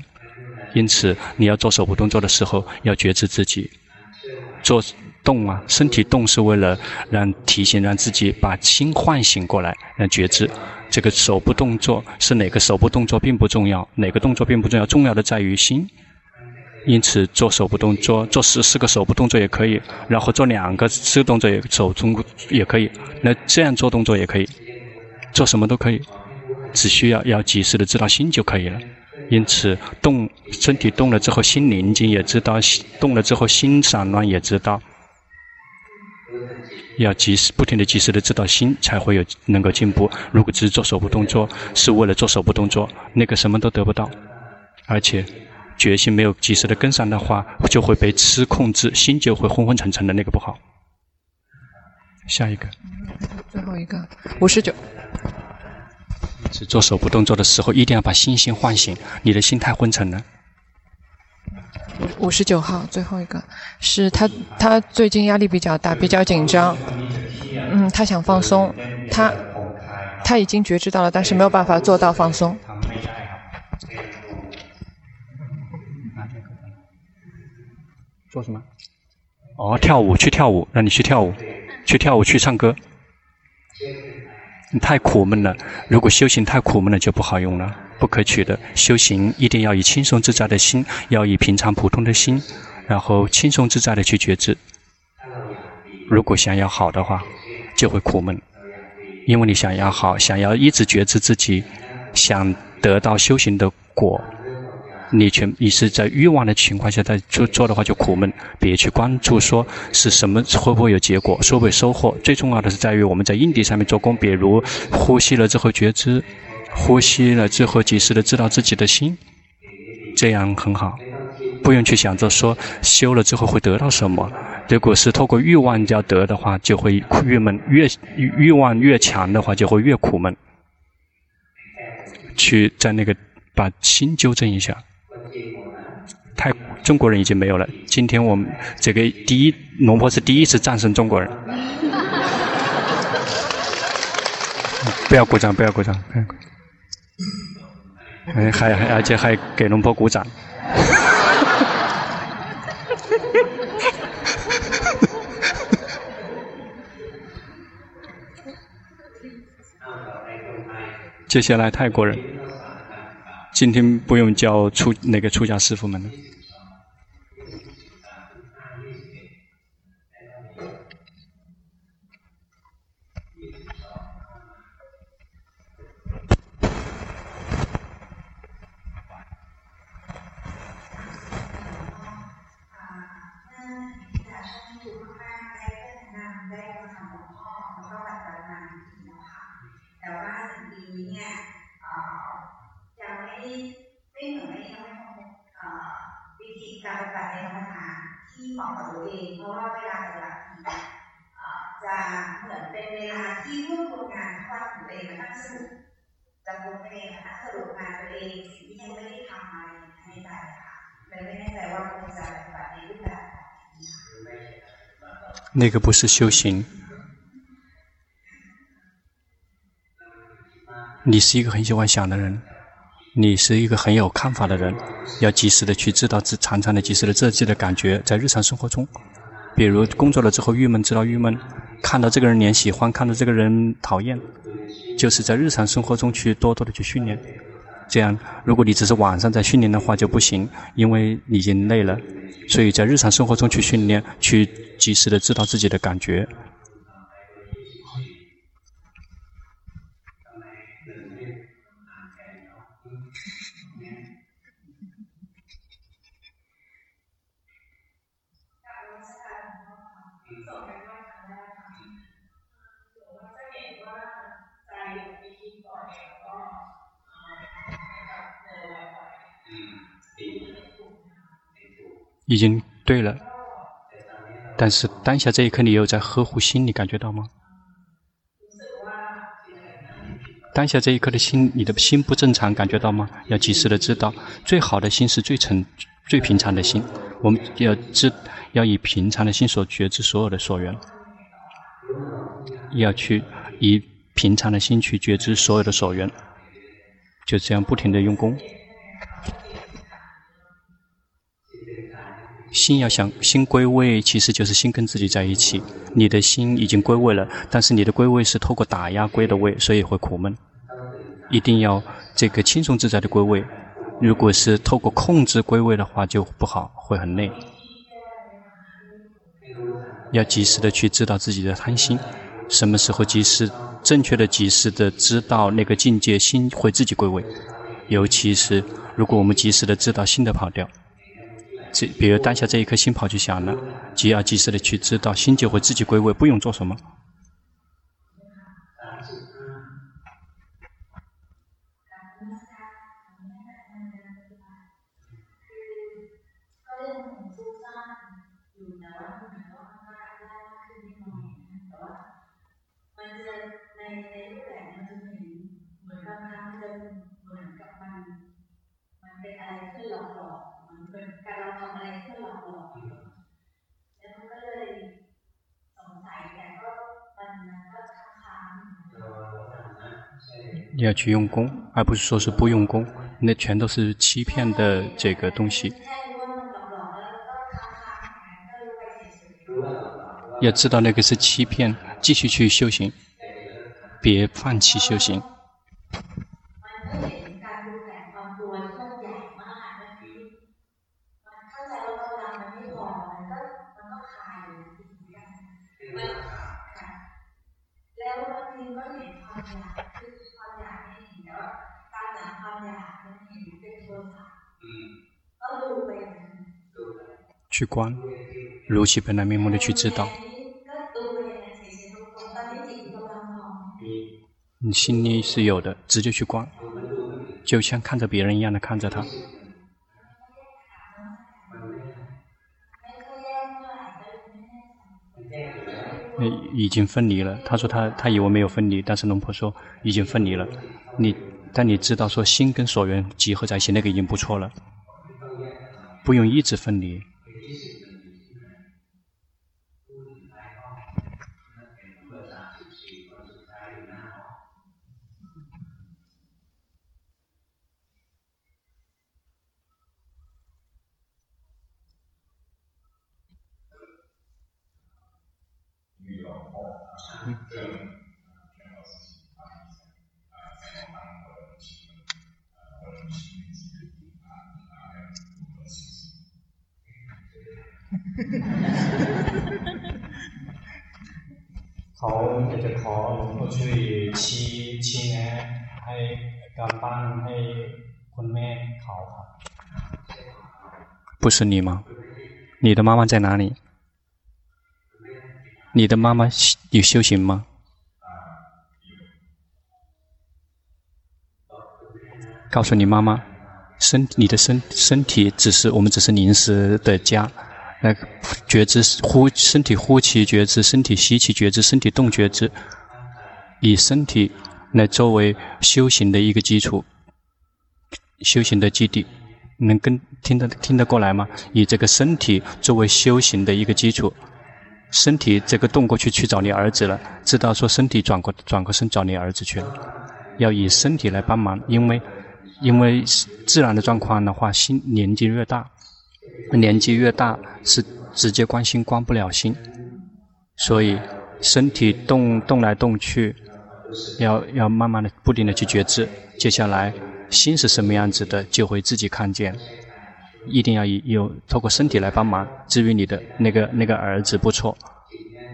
因此你要做手部动作的时候要觉知自己，做动啊，身体动是为了让提醒让自己把心唤醒过来，让觉知。这个手部动作是哪个手部动作并不重要，哪个动作并不重要，重要的在于心。因此，做手部动作，做十四个手部动作也可以，然后做两个四个动作也手中也可以。那这样做动作也可以，做什么都可以，只需要要及时的知道心就可以了。因此，动身体动了之后，心宁静也知道；动了之后，心散乱也知道。要及时、不停的及时的知道心，才会有能够进步。如果只是做手部动作，是为了做手部动作，那个什么都得不到，而且。决心没有及时的跟上的话，就会被吃控制，心就会昏昏沉沉的，那个不好。下一个，最后一个，五十九。只做手部动作的时候，一定要把心性唤醒，你的心太昏沉了。五十九号，最后一个，是他，他最近压力比较大，比较紧张。嗯，他想放松，他他已经觉知到了，但是没有办法做到放松。做什么？哦，跳舞，去跳舞，让你去跳舞，去跳舞，去唱歌。太苦闷了，如果修行太苦闷了，就不好用了，不可取的。修行一定要以轻松自在的心，要以平常普通的心，然后轻松自在的去觉知。如果想要好的话，就会苦闷，因为你想要好，想要一直觉知自己，想得到修行的果。你全你是在欲望的情况下在做做的话就苦闷，别去关注说是什么会不会有结果，会不会收获。最重要的是在于我们在因地上面做功，比如呼吸了之后觉知，呼吸了之后及时的知道自己的心，这样很好，不用去想着说修了之后会得到什么。如果是透过欲望要得的话，就会郁闷，越欲望越强的话就会越苦闷。去在那个把心纠正一下。太中国人已经没有了。今天我们这个第一龙婆是第一次战胜中国人。不要鼓掌，不要鼓掌，不要鼓掌。还还而且还给龙婆鼓掌。接下来泰国人。今天不用叫出那个出家师父们了。 那个不是修行，你是一个很喜欢想的人， 你是一个很有看法的人，要及时的去知道自常常的及时的自己的感觉，在日常生活中，比如工作了之后郁闷，知道郁闷，看到这个人脸喜欢，看到这个人讨厌，就是在日常生活中去多多的去训练。这样，如果你只是晚上在训练的话就不行，因为你已经累了。所以在日常生活中去训练，去及时的知道自己的感觉。已经对了，但是当下这一刻你有在呵护心，你感觉到吗？当下这一刻的心，你的心不正常，感觉到吗？要及时的知道，最好的心是最诚、最平常的心。我们要知，要以平常的心所觉知所有的所缘，要去以平常的心去觉知所有的所缘，就这样不停的用功。心要想心归位，其实就是心跟自己在一起。你的心已经归位了，但是你的归位是透过打压归的位，所以会苦闷。一定要这个轻松自在的归位。如果是透过控制归位的话，就不好，会很累。要及时的去知道自己的贪心，什么时候及时、正确的、及时的知道那个境界，心会自己归位。尤其是如果我们及时的知道心的跑掉。这，比如当下这一颗心跑去想了，就要及时的去知道，心就会自己归位，不用做什么。要去用功，而不是说是不用功，那全都是欺骗的这个东西。要知道那个是欺骗，继续去修行，别放弃修行。去观，如其本来面目的去知道。你心里是有的，直接去观，就像看着别人一样的看着他。已经分离了。他说他他以为没有分离，但是龙婆说已经分离了。你但你知道说心跟所缘结合在一起，那个已经不错了，不用一直分离。不是你吗？你的妈妈在哪里？你的妈妈有修行吗？告诉你妈妈，身你的身身体只是我们只是临时的家，来觉知呼身体呼气觉知，身体吸气觉知，身体动觉知，以身体来作为修行的一个基础，修行的基地，能跟听得听得过来吗？以这个身体作为修行的一个基础。身体这个动过去去找你儿子了，知道说身体转过转过身找你儿子去了，要以身体来帮忙，因为因为自然的状况的话，心年纪越大，年纪越大是直接关心关不了心，所以身体动动来动去，要要慢慢的不停的去觉知，接下来心是什么样子的，就会自己看见。一定要有透过身体来帮忙。至于你的那个那个儿子不错，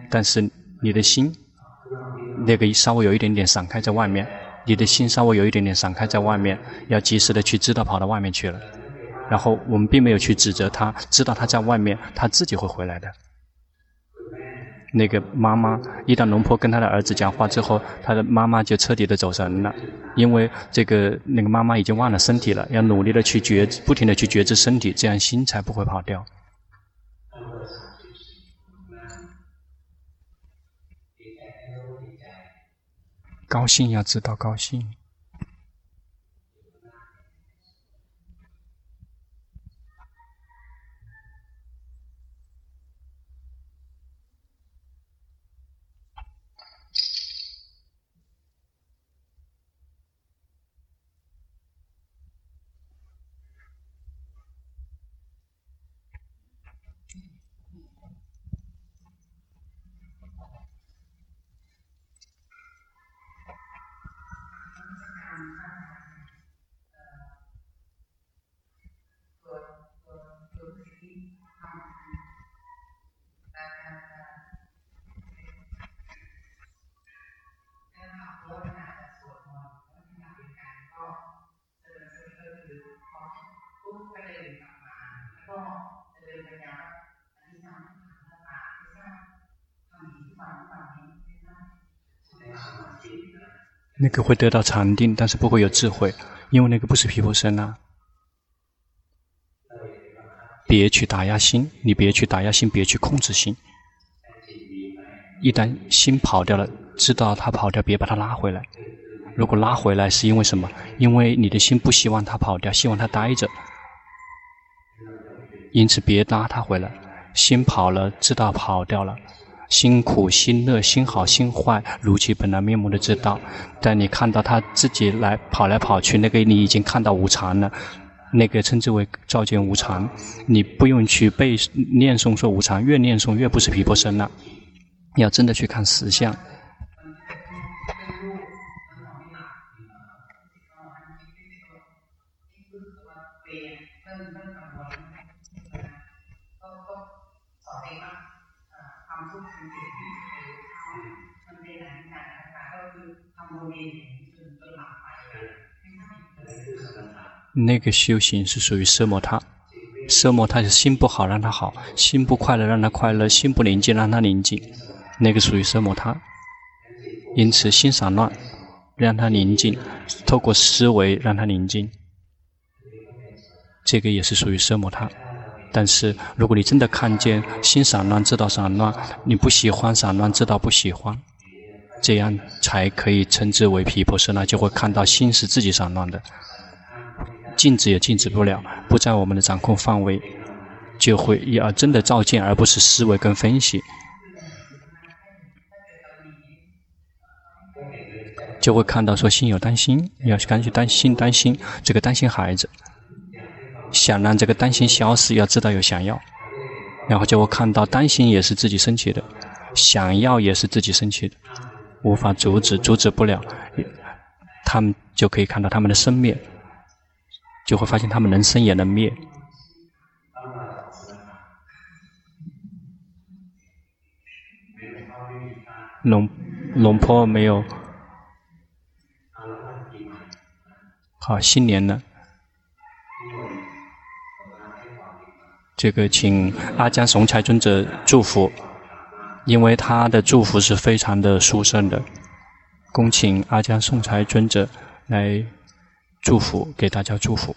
但是你的心那个稍微有一点点散开在外面，你的心稍微有一点点散开在外面，要及时的去知道跑到外面去了。然后我们并没有去指责他，知道他在外面，他自己会回来的。那个妈妈一旦龙婆跟他的儿子讲话之后，他的妈妈就彻底的走神了。因为这个那个妈妈已经忘了身体了，要努力的去觉，不停的去觉知身体，这样心才不会跑掉。高兴要知道高兴。那个会得到禅定，但是不会有智慧，因为那个不是皮婆舍那。别去打压心，你别去打压心，别去控制心。一旦心跑掉了，知道它跑掉，别把它拉回来。如果拉回来是因为什么？因为你的心不希望它跑掉，希望它待着。因此别拉它回来。心跑了，知道跑掉了。心苦、心乐、心好、心坏，如其本来面目的知道。但你看到他自己来跑来跑去，那个你已经看到无常了，那个称之为照见无常。你不用去背念诵说无常，越念诵越不是皮婆身了。你。要真的去看实相。那个修行是属于奢摩他，奢摩他是心不好让他好，心不快乐让他快乐，心不宁静让他宁静，那个属于奢摩他。因此心散乱，让他宁静，透过思维让他宁静，这个也是属于奢摩他。但是如果你真的看见心散乱，知道散乱，你不喜欢散乱，知道不喜欢，这样才可以称之为毗婆舍那，就会看到心是自己散乱的。禁止也禁止不了，不在我们的掌控范围，就会要真的照见，而不是思维跟分析，就会看到说心有担心，要赶紧担心担心这个担心孩子，想让这个担心消失，要知道有想要，然后就会看到担心也是自己生起的，想要也是自己生起的，无法阻止，阻止不了，他们就可以看到他们的生灭。就会发现他们能生也能灭。龙龙坡没有。好，新年了。这个请阿江雄才尊者祝福，因为他的祝福是非常的殊胜的。恭请阿江松才尊者来。祝福，给大家祝福。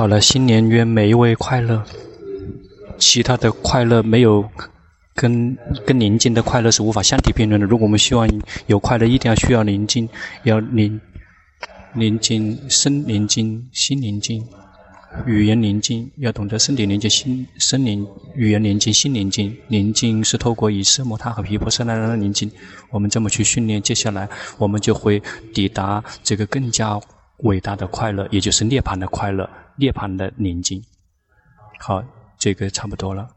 好了，新年愿每一位快乐。其他的快乐没有跟跟宁静的快乐是无法相提并论的。如果我们希望有快乐，一定要需要宁静，要宁宁静，身宁静，心宁静，语言宁静，要懂得身体宁静，心身宁，语言宁静，心宁静。宁静是透过以色摩他和毗婆舍那的宁静，我们这么去训练，接下来我们就会抵达这个更加伟大的快乐，也就是涅槃的快乐，涅槃的宁静。好。这个差不多了。